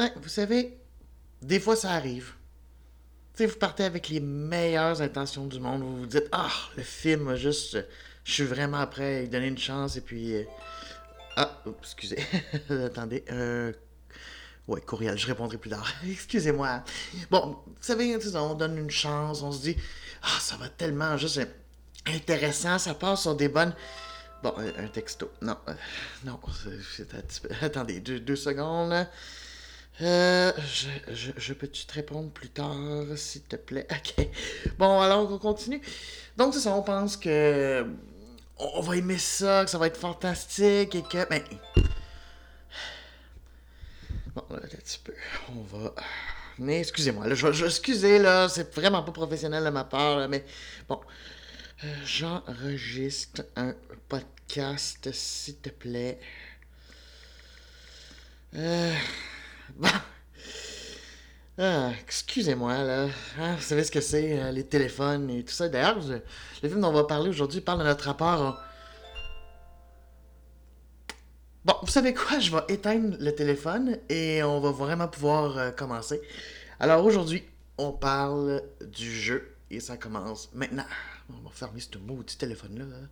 Ouais, vous savez, des fois ça arrive. Tu sais, vous partez avec les meilleures intentions du monde. Vous vous dites, ah, le film juste. Je suis vraiment prêt à lui donner une chance et puis. euh, Ah, excusez. Attendez. Euh... Ouais, courriel, je répondrai plus tard. Excusez-moi. Bon, vous savez, on donne une chance, on se dit, ah, ça va tellement juste intéressant, ça passe sur des bonnes. Bon, euh, un texto. Non, non, c'est- Attendez, deux, deux secondes. Euh, je, je, peux-tu te répondre plus tard, s'il te plaît? Ok. Bon, alors, on continue. Donc, c'est ça, on pense que. On va aimer ça, que ça va être fantastique et que. Ben. Bon, là, un petit peu. On va. Mais excusez-moi, là, je, je, excusez, là, c'est vraiment pas professionnel de ma part, là, mais bon. Euh, J'enregistre un podcast, s'il te plaît. Euh. Bon. Ah, excusez-moi, là. Hein, vous savez ce que c'est, euh, les téléphones et tout ça. D'ailleurs, le film dont on va parler aujourd'hui parle de notre rapport. au- Bon, vous savez quoi? Je vais éteindre le téléphone et on va vraiment pouvoir euh, commencer. Alors aujourd'hui, on parle du jeu et ça commence maintenant. On va fermer ce maudit téléphone-là. hein.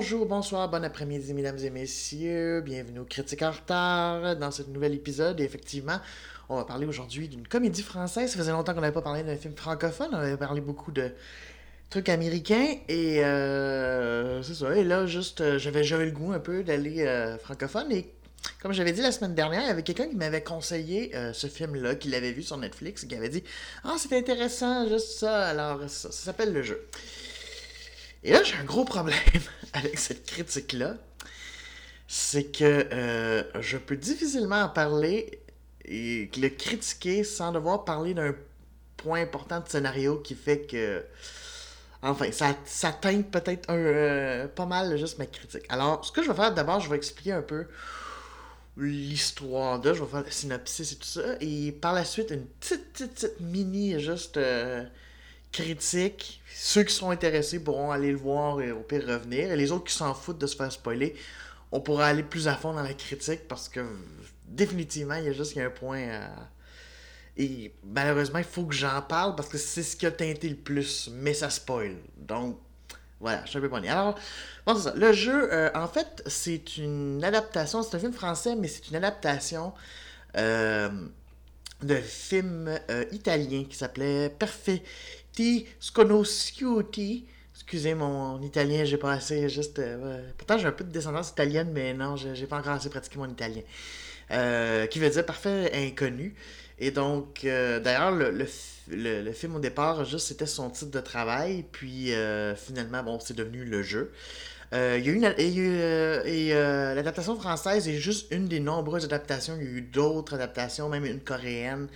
Bonjour, bonsoir, bon après-midi, mesdames et messieurs. Bienvenue au Critique en retard dans ce nouvel épisode. Effectivement, on va parler aujourd'hui d'une comédie française. Ça faisait longtemps qu'on n'avait pas parlé d'un film francophone. On avait parlé beaucoup de trucs américains. Et euh, c'est ça. Et là, juste, euh, j'avais, j'avais le goût un peu d'aller euh, francophone. Et comme j'avais dit la semaine dernière, il y avait quelqu'un qui m'avait conseillé ce film-là, qu'il avait vu sur Netflix, qui avait dit Ah, c'est intéressant, juste ça. Alors, ça s'appelle Le Jeu. Et là, j'ai un gros problème avec cette critique-là. C'est que euh, je peux difficilement en parler et le critiquer sans devoir parler d'un point important de scénario qui fait que. Enfin, ça, ça teinte peut-être un, euh, pas mal juste ma critique. Alors, ce que je vais faire d'abord, je vais expliquer un peu l'histoire de, je vais faire le synopsis et tout ça, et par la suite, une petite, petite, petite mini, juste euh, critique. Ceux qui sont intéressés pourront aller le voir et au pire revenir, et les autres qui s'en foutent de se faire spoiler, on pourra aller plus à fond dans la critique parce que définitivement, il y a juste un point. Et malheureusement, il faut que j'en parle parce que c'est ce qui a teinté le plus, mais ça spoil. Donc, voilà, je suis un peu pogné. Alors, bon, c'est ça. Le jeu, euh, en fait, c'est une adaptation. C'est un film français, mais c'est une adaptation euh, de film euh, italien qui s'appelait Perfetti Sconosciuti. Excusez mon italien, j'ai pas assez juste. euh. Pourtant, j'ai un peu de descendance italienne, mais non, j'ai pas encore assez pratiqué mon italien. Euh, qui veut dire parfait inconnu. Et donc, euh, d'ailleurs, le, film au départ, juste c'était son titre de travail, puis finalement, bon, c'est devenu le jeu. Il y a eu une, et, l'adaptation française est juste une des nombreuses adaptations. Il y a eu d'autres adaptations, même une coréenne,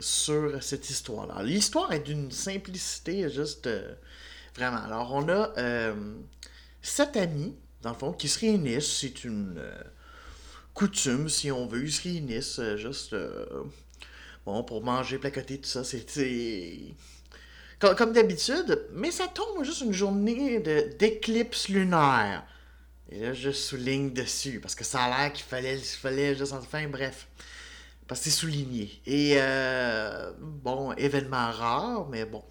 sur cette histoire-là. L'histoire est d'une simplicité juste euh, vraiment. Alors, on a euh, sept amis, dans le fond, qui se réunissent. C'est une euh, coutume, si on veut. Ils se réunissent euh, juste bon, pour manger, placoter, tout ça. C'est. Comme, d'habitude, mais ça tombe juste une journée d'éclipse lunaire. Et là, je souligne dessus, parce que ça a l'air qu'il fallait, fallait juste enfin, bref. Parce que c'est souligné. Et euh, bon, événement rare, mais bon.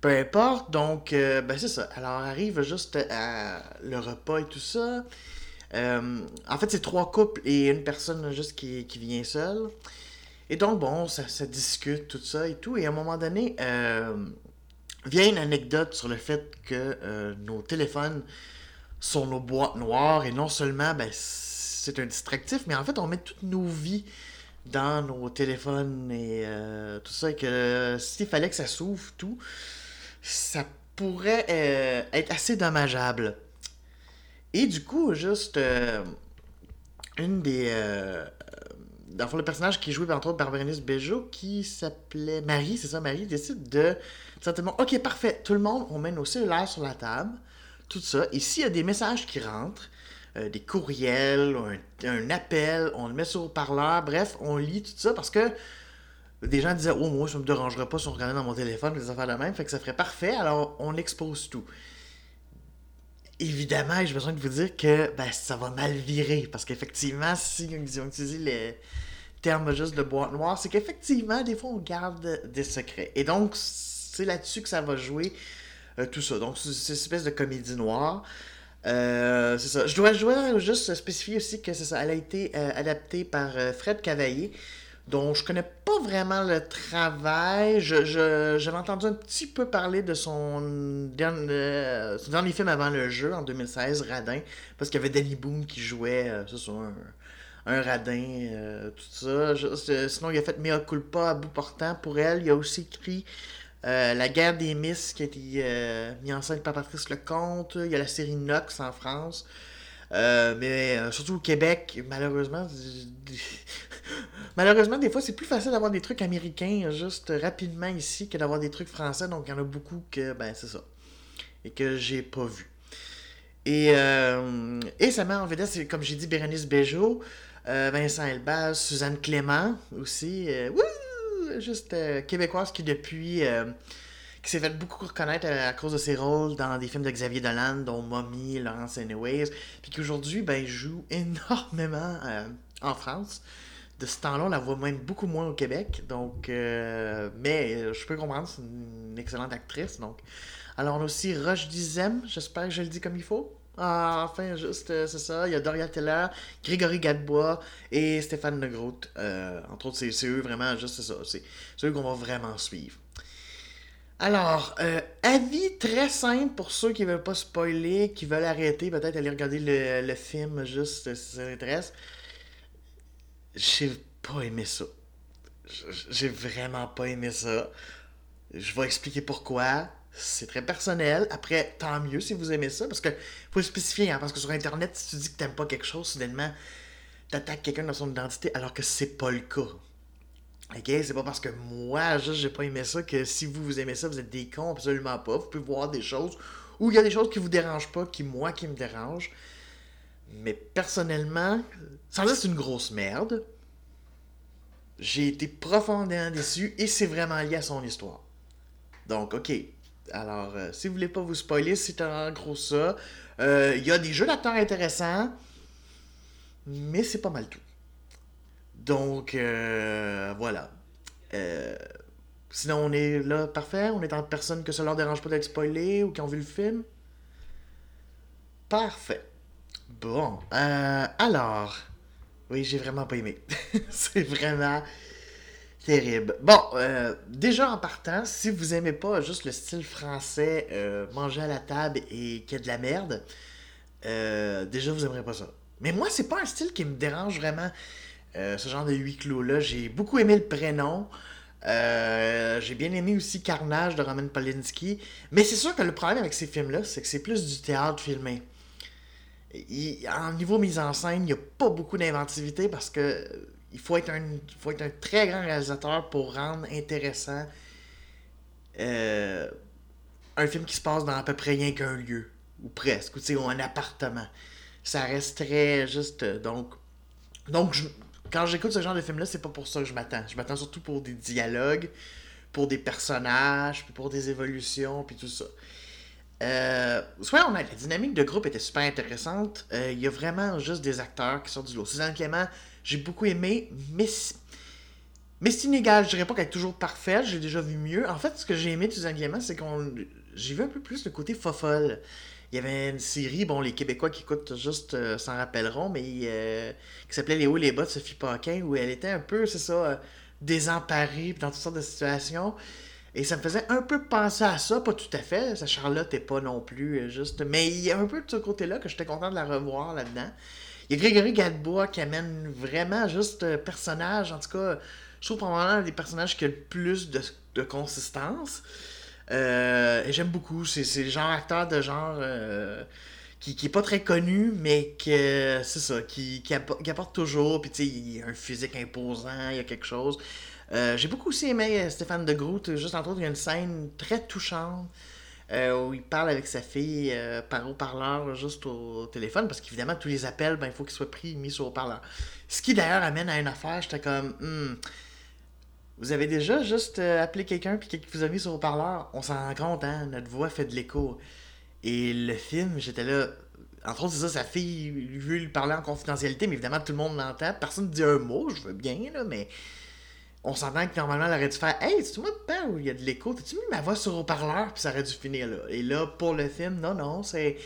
Peu importe, donc, euh, ben c'est ça. Alors, arrive juste le repas et tout ça. Euh, en fait, c'est trois couples et une personne juste qui, vient seule. Et donc, bon, ça, ça discute, tout ça et tout. Et à un moment donné, vient une anecdote sur le fait que nos téléphones sont nos boîtes noires. Et non seulement, ben, c'est un distractif, mais en fait, on met toutes nos vies dans nos téléphones et euh, tout ça. Et que euh, s'il fallait que ça s'ouvre tout, ça pourrait euh, être assez dommageable. Et du coup, juste une des. Dans le personnage qui est joué entre autres par Bejo, qui s'appelait Marie, c'est ça, Marie, décide de. Certainement, ok, parfait, tout le monde, on met nos cellulaires sur la table, tout ça. Et s'il y a des messages qui rentrent, euh, des courriels, un, appel, on le met sur haut-parleur, bref, on lit tout ça parce que des gens disaient Oh, moi, ça me dérangerait pas si on regardait dans mon téléphone, des affaires de même, fait que ça ferait parfait, alors on expose tout. Évidemment, j'ai besoin de vous dire que ben, ça va mal virer parce qu'effectivement, si ils ont utilisé les termes juste de boîte noire, c'est qu'effectivement, des fois, on garde des secrets. Et donc, c'est là-dessus que ça va jouer euh, tout ça. Donc, c'est une espèce de comédie noire. Euh, c'est ça. Je dois, juste spécifier aussi que c'est ça. Elle a été euh, adaptée par euh, Fred Cavaillé, dont je connais pas vraiment le travail. J'avais entendu un petit peu parler de son dernier, film avant le jeu, en 2016, Radin, parce qu'il y avait Danny Boone qui jouait, ça, un, un radin, tout ça. Sinon, il a fait Mea Culpa à bout portant pour elle. Il a aussi écrit euh, La guerre des Miss qui a été euh, mis en scène par Patrice Lecomte. Il y a la série Nox en France. Euh, mais surtout au Québec, malheureusement, malheureusement, des fois, c'est plus facile d'avoir des trucs américains juste rapidement ici que d'avoir des trucs français. Donc, il y en a beaucoup que, ben, c'est ça. Et que j'ai pas vu. Et, et ça met en vedette, c'est comme j'ai dit, Bérénice Bejo, Vincent Elbaz, Suzanne Clément aussi. Juste euh, québécoise qui depuis euh, qui s'est fait beaucoup reconnaître à, cause de ses rôles dans des films de Xavier Dolan, dont Mommy, Laurence Anyways, puis qu'aujourd'hui, ben, joue énormément euh, en France. De ce temps-là, on la voit même beaucoup moins au Québec, donc, mais je peux comprendre, c'est une excellente actrice, donc. Alors, on a aussi Roche Dizem, j'espère que je le dis comme il faut. Ah, enfin, juste, euh, c'est ça. Il y a Doria Teller, Grégory Gadebois et Stéphane Negrout. Euh, entre autres, c'est eux vraiment, juste c'est ça. C'est eux qu'on va vraiment suivre. Alors, euh, avis très simple pour ceux qui veulent pas spoiler, qui veulent arrêter, peut-être aller regarder le, film juste euh, si ça intéresse. J'ai pas aimé ça. J'ai vraiment pas aimé ça. Je vais expliquer pourquoi. C'est très personnel. Après, tant mieux si vous aimez ça, parce que faut le spécifier, hein, parce que sur Internet, si tu dis que t'aimes pas quelque chose, soudainement, t'attaques quelqu'un dans son identité, alors que c'est pas le cas. Ok, c'est pas parce que moi, juste, j'ai pas aimé ça que si vous, vous aimez ça, vous êtes des cons, absolument pas. Vous pouvez voir des choses où il y a des choses qui vous dérangent pas, qui, moi, qui me dérangent. Mais personnellement, que c'est une grosse merde, j'ai été profondément déçu et c'est vraiment lié à son histoire. Donc, ok. Alors, euh, si vous voulez pas vous spoiler, c'est en gros ça. Euh, Il y a des jeux d'acteurs intéressants, mais c'est pas mal tout. Donc, euh, voilà. Sinon, on est là, parfait. On est en personne que ça leur dérange pas d'être spoilé ou qui ont vu le film. Parfait. Bon, alors. Oui, j'ai vraiment pas aimé. c'est vraiment terrible. Bon, euh, déjà en partant, si vous aimez pas juste le style français, euh, manger à la table et qu'il y a de la merde, euh, déjà vous aimerez pas ça. Mais moi, c'est pas un style qui me dérange vraiment. ce genre de huis clos-là. J'ai beaucoup aimé le prénom. J'ai bien aimé aussi Carnage de Roman Polanski. Mais c'est sûr que le problème avec ces films-là, c'est que c'est plus du théâtre filmé. Il- en niveau mise en scène, il n'y a pas beaucoup d'inventivité parce que il faut être un, faut être un très grand réalisateur pour rendre intéressant euh, un film qui se passe dans à peu près rien qu'un lieu, ou presque, ou un appartement. Ça reste très juste. euh, donc, donc quand j'écoute ce genre de film-là, c'est pas pour ça que je m'attends. Je m'attends surtout pour des dialogues, pour des personnages, puis pour des évolutions, puis tout ça. Euh, soyons honnêtes, la dynamique de groupe était super intéressante. Euh, Il y a vraiment juste des acteurs qui sortent du lot. Suzanne Clément, j'ai beaucoup aimé, mais, c'est inégal. Je dirais pas qu'elle est toujours parfaite, j'ai déjà vu mieux. En fait, ce que j'ai aimé de Suzanne c'est qu'on. J'ai vu un peu plus le côté fofolle. Il y avait une série, bon, les Québécois qui écoutent juste euh, s'en rappelleront, mais euh, qui s'appelait Les hauts et les bas de Sophie Paquin, où elle était un peu, c'est ça, euh, désemparée, dans toutes sortes de situations. Et ça me faisait un peu penser à ça, pas tout à fait. Sa Charlotte est pas non plus euh, juste. Mais il y a un peu de ce côté-là que j'étais content de la revoir là-dedans. Il y a Grégory Gadebois qui amène vraiment juste euh, personnage. En tout cas, je trouve probablement un des personnages qui a le plus de, consistance. Euh, et j'aime beaucoup. C'est le genre acteur de genre euh, qui, qui est pas très connu, mais que c'est ça, qui, qui, apporte, toujours. Puis tu sais, il a un physique imposant, il y a quelque chose. J'ai beaucoup aussi aimé Stéphane de Groot. Juste entre autres, il y a une scène très touchante. Où il parle avec sa fille par haut-parleur juste au, téléphone, parce qu'évidemment, tous les appels, ben, il faut qu'ils soient pris mis sur haut-parleur. Ce qui d'ailleurs amène à une affaire, j'étais comme, hmm, vous avez déjà juste euh, appelé quelqu'un puis quelqu'un vous a mis sur haut-parleur? On s'en rend compte, hein? Notre voix fait de l'écho. Et le film, j'étais là. Entre autres, c'est ça, sa fille veut lui parler en confidentialité, mais évidemment, tout le monde l'entend. Personne ne dit un mot, je veux bien, là, mais on s'entend que normalement, elle aurait dû faire Hey, tu moi pas où il y a de l'écho? T'as-tu mis ma voix sur haut-parleur? Puis ça aurait dû finir là. Et là, pour le film, non, non, c'est.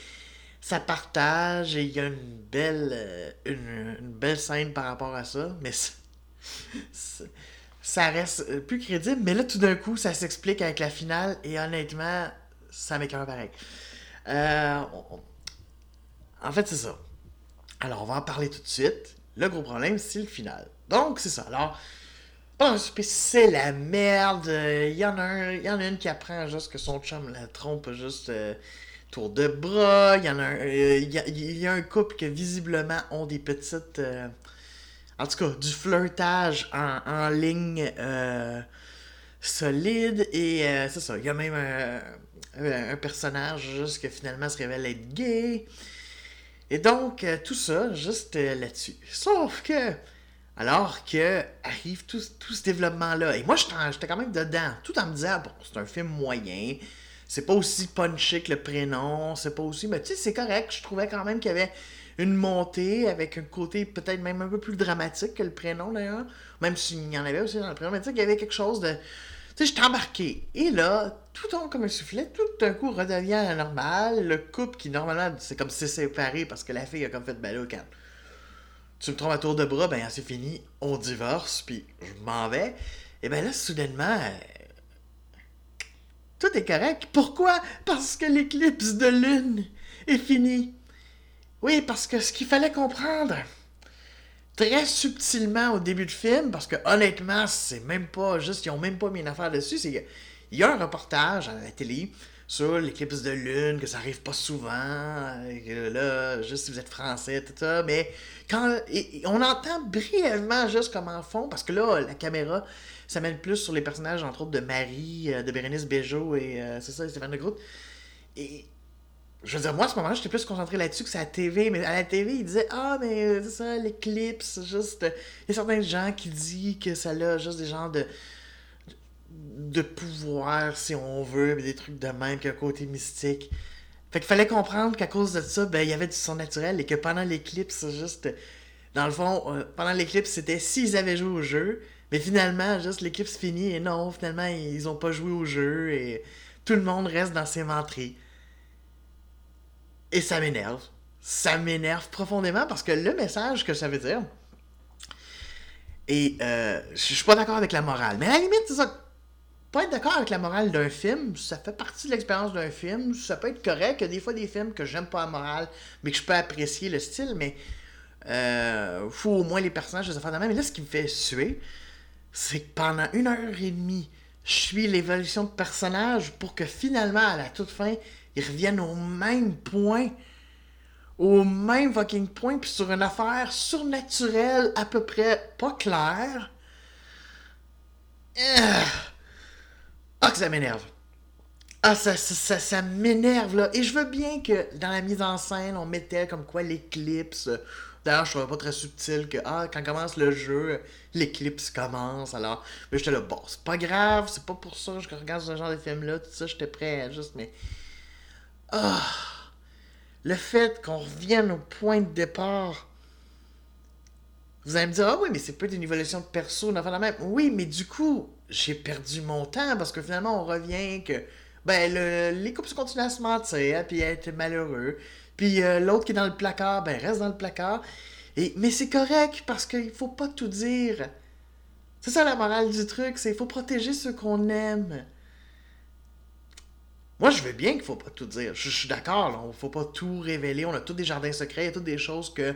Ça partage et il y a une belle, euh, une, une, belle scène par rapport à ça, mais ça reste euh, plus crédible, mais là, tout d'un coup, ça s'explique avec la finale, et honnêtement, ça m'écœure pareil. Euh, en fait, c'est ça. Alors, on va en parler tout de suite. Le gros problème, c'est le final. Donc, c'est ça. Alors, c'est la merde. Il y, en a un, y en a une qui apprend juste que son chum la trompe juste euh, tour de bras. Il y en a un, il y, a, un couple qui visiblement ont des petites en tout cas, du flirtage en, ligne euh, solide. Et euh, c'est ça, il y a même un, personnage juste que finalement se révèle être gay. Et donc, euh, tout ça, juste là-dessus. Sauf que, alors que arrive tout, ce développement-là, et moi j'étais quand même dedans, tout en me disant, bon, c'est un film moyen, c'est pas aussi punché que le prénom, c'est pas aussi, mais tu sais, c'est correct, je trouvais quand même qu'il y avait une montée avec un côté peut-être même un peu plus dramatique que le prénom d'ailleurs. Même s'il y en avait aussi dans le prénom, mais tu sais qu'il y avait quelque chose de. Tu sais, je embarqué. Et là, tout tombe comme un soufflet, tout d'un coup redevient normal. Le couple qui normalement, c'est comme si séparé parce que la fille a comme fait ben là, quand tu me trompes à tour de bras, ben c'est fini, on divorce, puis je m'en vais. Et ben là, soudainement, tout est correct. Pourquoi? Parce que l'éclipse de lune est fini. Oui, parce que ce qu'il fallait comprendre très subtilement au début du film, parce que honnêtement, c'est même pas juste, ils ont même pas mis une affaire dessus, c'est il y a un reportage à la télé sur l'éclipse de lune, que ça arrive pas souvent, que là, juste si vous êtes français, tout ça, mais quand on entend brièvement juste comment font, parce que là, la caméra ça mène plus sur les personnages, entre autres, de Marie, euh, de Bérénice Bejo et euh, c'est ça, Stéphane de Groot. Et je veux dire, moi, à ce moment-là, j'étais plus concentré là-dessus que c'est à la TV. Mais à la TV, ils disaient Ah, mais euh, c'est ça, l'éclipse, juste. Il y a certains gens qui disent que ça a juste des genres de. De pouvoir, si on veut, mais des trucs de même, qu'un côté mystique. Fait qu'il fallait comprendre qu'à cause de ça, ben, il y avait du son naturel et que pendant l'éclipse, juste. Dans le fond, euh, pendant l'éclipse, c'était s'ils avaient joué au jeu. Mais finalement, juste l'éclipse finit et non, finalement, ils ont pas joué au jeu et tout le monde reste dans ses menteries. Et ça m'énerve. Ça m'énerve profondément parce que le message que ça veut dire. Et euh, je suis pas d'accord avec la morale. Mais à la limite, c'est ça. Pas être d'accord avec la morale d'un film, ça fait partie de l'expérience d'un film. Ça peut être correct. Il y a des fois des films que j'aime pas la morale, mais que je peux apprécier le style. Mais euh, faut au moins les personnages, les affaires de même. Mais là, ce qui me fait suer, c'est que pendant une heure et demie, je suis l'évolution de personnage pour que finalement, à la toute fin, ils reviennent au même point. Au même fucking point, puis sur une affaire surnaturelle, à peu près pas claire. Ah, ah que ça m'énerve. Ah, ça, ça, ça, m'énerve, là. Et je veux bien que dans la mise en scène, on mettait comme quoi l'éclipse. D'ailleurs, je trouvais pas très subtil que, ah, quand commence le jeu, l'éclipse commence. Alors, mais j'étais là, bon, c'est pas grave, c'est pas pour ça que je regarde ce genre de film-là, tout ça, j'étais prêt juste, mais ah! Le fait qu'on revienne au point de départ. Vous allez me dire, ah oui, mais c'est peut-être une évolution de perso, la même. Oui, mais du coup, j'ai perdu mon temps parce que finalement, on revient que. Ben, le, les couples continuent à se mentir, puis être malheureux. Puis euh, l'autre qui est dans le placard, ben, reste dans le placard. Et, mais c'est correct parce qu'il faut pas tout dire. C'est ça la morale du truc, c'est qu'il faut protéger ceux qu'on aime. Moi, je veux bien qu'il faut pas tout dire. Je, suis d'accord, il faut pas tout révéler. On a tous des jardins secrets, il y a toutes des choses que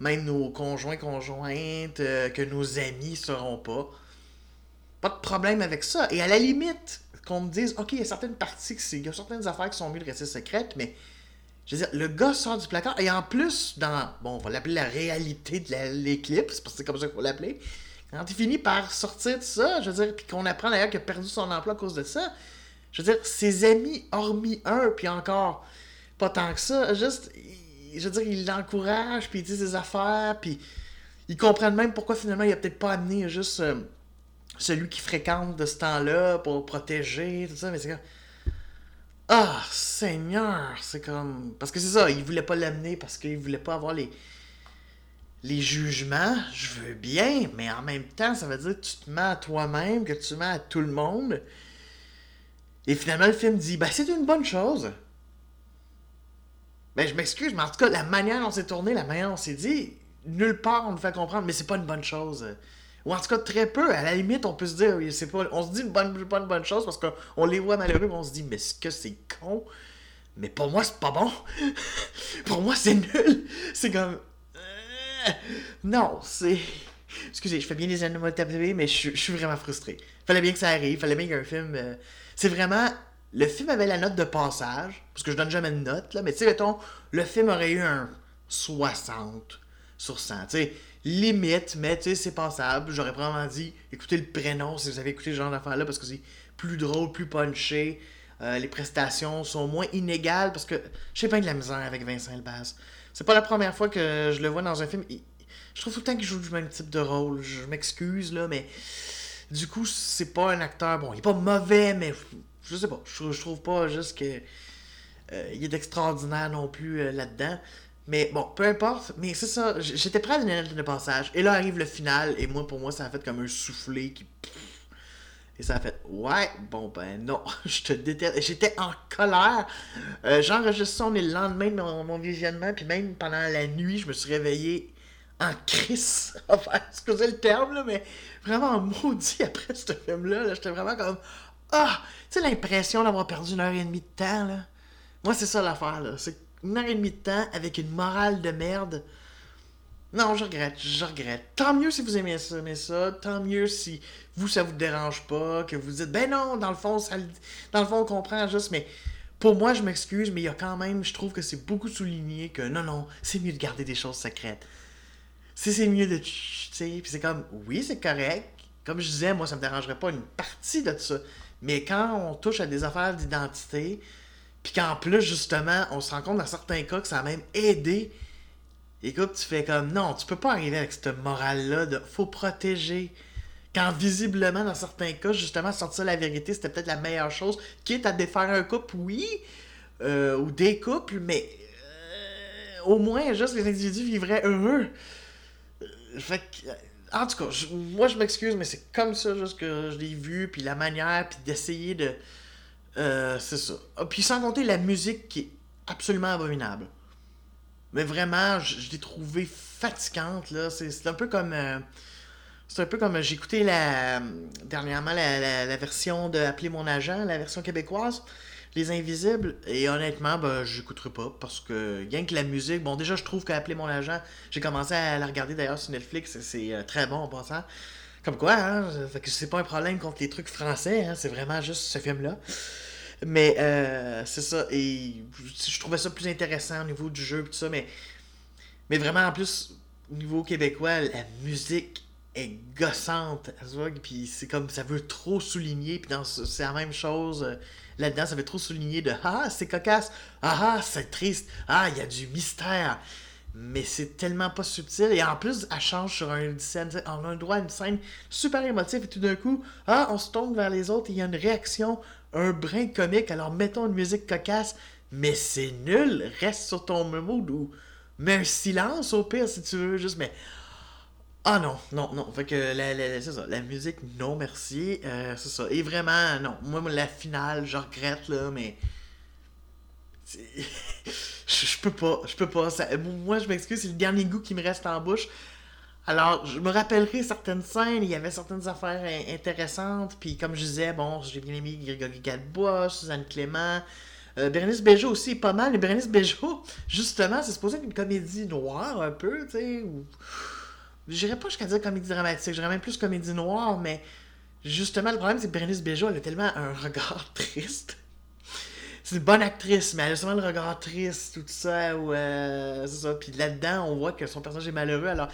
même nos conjoints, conjointes, euh, que nos amis ne sauront pas. Pas de problème avec ça. Et à la limite, qu'on me dise, OK, il y a certaines parties, il y a certaines affaires qui sont mieux de rester secrètes, mais je veux dire, le gars sort du placard, et en plus, dans, bon, on va l'appeler la réalité de l'éclipse, parce que c'est comme ça qu'il faut l'appeler, quand il finit par sortir de ça, je veux dire, puis qu'on apprend d'ailleurs qu'il a perdu son emploi à cause de ça, je veux dire, ses amis, hormis un, puis encore, pas tant que ça, juste, je veux dire, il l'encourage, puis il dit ses affaires, puis ils comprennent même pourquoi finalement il a peut-être pas amené juste euh, celui qui fréquente de ce temps-là pour protéger, tout ça, mais c'est comme. Ah, Seigneur, c'est comme. Parce que c'est ça, il voulait pas l'amener parce qu'il voulait pas avoir les. Les jugements, je veux bien, mais en même temps, ça veut dire que tu te mets à toi-même, que tu mets à tout le monde. Et finalement, le film dit, ben, c'est une bonne chose. Ben, je m'excuse, mais en tout cas, la manière dont c'est tourné, la manière dont c'est dit, nulle part on nous fait comprendre, mais c'est pas une bonne chose. Ou en tout cas, très peu. À la limite, on peut se dire, c'est pas, on se dit une bonne, pas une bonne chose parce qu'on les voit malheureux, mais on se dit, mais ce que c'est con? Mais pour moi, c'est pas bon. pour moi, c'est nul. C'est comme. Euh, non, c'est. Excusez, je fais bien les animaux de mais je, suis vraiment frustré. Fallait bien que ça arrive, fallait bien qu'il y ait un film. Euh, c'est vraiment. Le film avait la note de passage, parce que je donne jamais de note, là, mais tu sais, mettons, le film aurait eu un 60 sur 100. Tu sais, limite, mais tu sais, c'est passable. J'aurais probablement dit, écoutez le prénom si vous avez écouté ce genre d'affaire-là, parce que c'est plus drôle, plus punché. Euh, les prestations sont moins inégales, parce que j'ai pas de la misère avec Vincent Elbaz. C'est pas la première fois que je le vois dans un film. Je trouve tout le temps qu'il joue le même type de rôle. Je m'excuse, là, mais du coup, c'est pas un acteur. Bon, il est pas mauvais, mais je sais pas. Je, trouve pas juste que. Euh, il est d'extraordinaire non plus euh, là-dedans. Mais bon, peu importe. Mais c'est ça, j'étais prêt à donner de passage. Et là arrive le final, et moi, pour moi, ça a fait comme un soufflé qui. Et ça a fait Ouais, bon ben non, je te déteste. J'étais en colère. Euh, J'enregistre ça, on est le lendemain de mon, visionnement, puis même pendant la nuit, je me suis réveillé en crise. Enfin, excusez le terme, là, mais vraiment maudit après ce film-là. -là, J'étais vraiment comme Ah! Tu sais, l'impression d'avoir perdu une heure et demie de temps, là. Moi, c'est ça l'affaire, là. C'est une heure et demie de temps avec une morale de merde. Non, je regrette, je regrette. Tant mieux si vous aimez ça, aimez ça. Tant mieux si vous, ça vous dérange pas, que vous dites, ben non, dans le fond, ça, dans le fond, on comprend juste, mais pour moi, je m'excuse, mais il y a quand même, je trouve que c'est beaucoup souligné que non, non, c'est mieux de garder des choses secrètes. Si c'est mieux de, tu sais, puis c'est comme, oui, c'est correct. Comme je disais, moi, ça me dérangerait pas une partie de ça. Mais quand on touche à des affaires d'identité, puis qu'en plus, justement, on se rend compte dans certains cas que ça a même aidé. Écoute, tu fais comme non, tu peux pas arriver avec cette morale-là de faut protéger. Quand visiblement, dans certains cas, justement, sortir la vérité, c'était peut-être la meilleure chose. Quitte à défaire un couple, oui, euh, ou des couples, mais euh, au moins, juste les individus vivraient heureux. Fait que, en tout cas, moi je m'excuse, mais c'est comme ça juste que je l'ai vu, puis la manière, puis d'essayer de euh, c'est ça. Ah, puis sans compter la musique qui est absolument abominable. Mais vraiment, je, l'ai trouvée fatigante, là. C'est un peu comme... Euh, c'est un peu comme... J'ai écouté la, dernièrement la, version de Appeler mon agent, la version québécoise, Les Invisibles, et honnêtement, ben, j'écouterai pas, parce que, rien que la musique... Bon, déjà, je trouve qu'Appeler mon agent, j'ai commencé à la regarder d'ailleurs sur Netflix, c'est euh, très bon en passant. Comme quoi, hein, fait que c'est pas un problème contre les trucs français, hein, c'est vraiment juste ce film-là. Mais euh, c'est ça, et je trouvais ça plus intéressant au niveau du jeu, tout ça, mais, mais vraiment, en plus, au niveau québécois, la musique est gossante, puis c'est comme, ça veut trop souligner, puis c'est la même chose euh, là-dedans, ça veut trop souligner de « Ah, c'est cocasse! Ah, c'est triste! Ah, il y a du mystère! » mais c'est tellement pas subtil. Et en plus, elle change sur une scène. On a un droit à une scène super émotive et tout d'un coup, ah, on se tourne vers les autres et il y a une réaction, un brin comique. Alors mettons une musique cocasse, mais c'est nul. Reste sur ton mood ou mets un silence au pire si tu veux. Juste, mais. Ah non, non, non. Fait que la, c'est ça. La musique, non merci. Euh, c'est ça. Et vraiment, non. Moi, la finale, je regrette, là, mais. je, peux pas, je peux pas. moi, je m'excuse, c'est le dernier goût qui me reste en bouche. Alors, je me rappellerai certaines scènes, il y avait certaines affaires intéressantes, puis comme je disais, bon, j'ai bien aimé Grégory Gadebois, Suzanne Clément, euh, Bérénice Bejo aussi, pas mal, mais Bérénice Bejo, justement, c'est supposé être une comédie noire, un peu, tu sais, ou... J'irais pas jusqu'à dire comédie dramatique, j'irais même plus comédie noire, mais justement, le problème, c'est que Bérénice Bejo, elle a tellement un regard triste. C'est une bonne actrice, mais elle a souvent le regard triste, tout ça, ou euh, c'est ça. Puis là-dedans, on voit que son personnage est malheureux, alors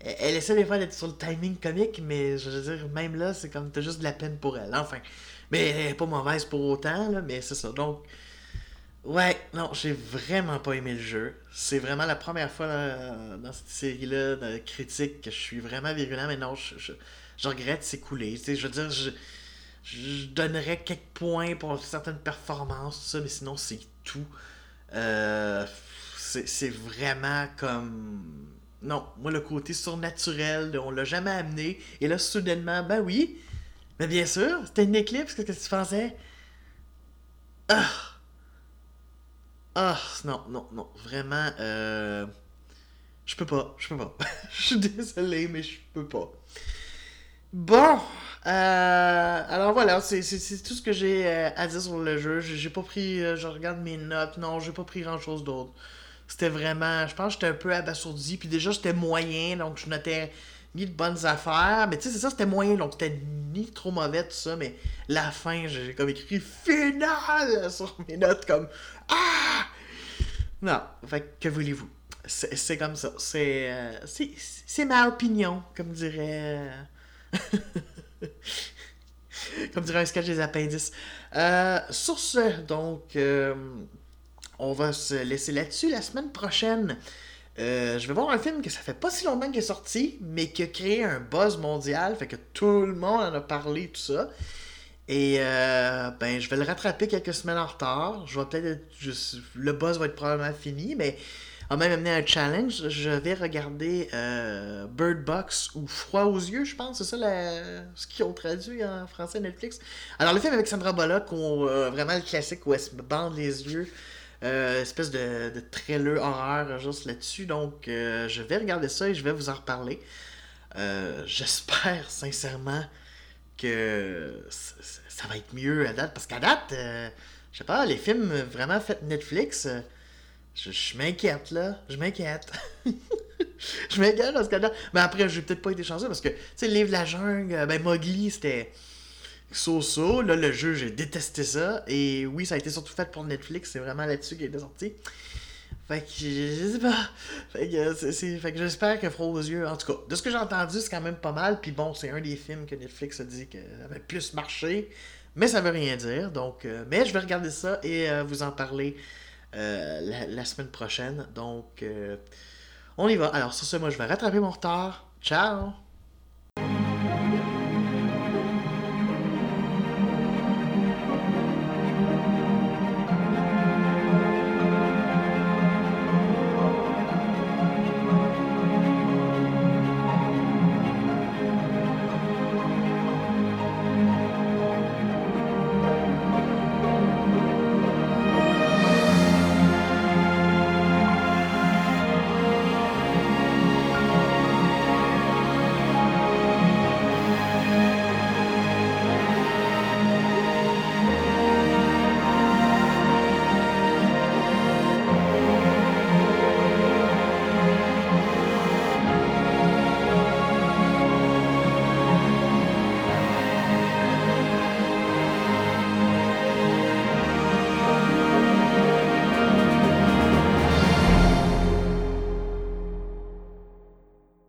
elle, elle essaie des fois d'être sur le timing comique, mais je veux dire, même là, c'est comme t'as juste de la peine pour elle, enfin. Mais elle est pas mauvaise pour autant, là, mais c'est ça. Donc, ouais, non, j'ai vraiment pas aimé le jeu. C'est vraiment la première fois dans cette série-là critique que je suis vraiment virulent, mais non, je, je, regrette. Tu sais, je veux dire, je, je donnerais quelques points pour certaines performances, tout ça, mais sinon, c'est tout. Euh, c'est vraiment comme. Non, moi, le côté surnaturel, on l'a jamais amené. Et là, soudainement, ben oui, mais bien sûr, c'était une éclipse, qu'est-ce que tu pensais? Ah! Ah, non, non, non, vraiment, euh... Je peux pas, je peux pas. Je suis désolé, mais je peux pas. Bon, euh, alors voilà, c'est tout ce que j'ai euh, à dire sur le jeu. J'ai pas pris, euh, je regarde mes notes, non, j'ai pas pris grand chose d'autre. C'était vraiment, je pense que j'étais un peu abasourdi, puis déjà j'étais moyen, donc je notais ni de bonnes affaires, mais tu sais, c'est ça, c'était moyen, donc c'était ni trop mauvais, tout ça, mais la fin, j'ai comme écrit finale sur mes notes, comme Ah! Non, fait que, voulez-vous? C'est comme ça, c'est euh, c'est c'est ma opinion, comme dirait. comme dirait un sketch des appendices. Euh, sur ce, donc, euh, on va se laisser là-dessus. La semaine prochaine, euh, je vais voir un film que ça fait pas si longtemps qu'il est sorti, mais qui a créé un buzz mondial, fait que tout le monde en a parlé, tout ça. Et ben, je vais le rattraper quelques semaines en retard. Je vais peut-être être juste- le buzz va être probablement fini, mais a même amené un challenge. Je vais regarder euh, Bird Box ou Froid aux yeux, je pense. C'est ça ce qu'ils ont traduit en français Netflix. Alors, le film avec Sandra Bullock, euh, vraiment le classique où elle se bande les yeux. Euh, espèce de, de horreur juste là-dessus. Donc, je vais regarder ça et je vais vous en reparler. J'espère sincèrement que ça va être mieux à date. Parce qu'à date, je sais pas, les films vraiment faits Netflix, je, je m'inquiète là. Je m'inquiète. je m'inquiète parce qu'à date. Mais après, j'ai peut-être pas été chanceux parce que, tu sais, le livre de la jungle, euh, ben Mowgli, c'était so-so. Là, le jeu, j'ai détesté ça. Et oui, ça a été surtout fait pour Netflix. C'est vraiment là-dessus qu'il est sorti. Fait que je sais pas. Fait que, euh, c'est- fait que j'espère que Froid aux yeux. En tout cas, de ce que j'ai entendu, c'est quand même pas mal. Puis bon, c'est un des films que Netflix a dit que avait plus marché. Mais ça veut rien dire. Donc, euh, mais je vais regarder ça et vous en parler la, la semaine prochaine. Donc, euh, on y va. Alors, sur ce, moi, je vais rattraper mon retard. Ciao!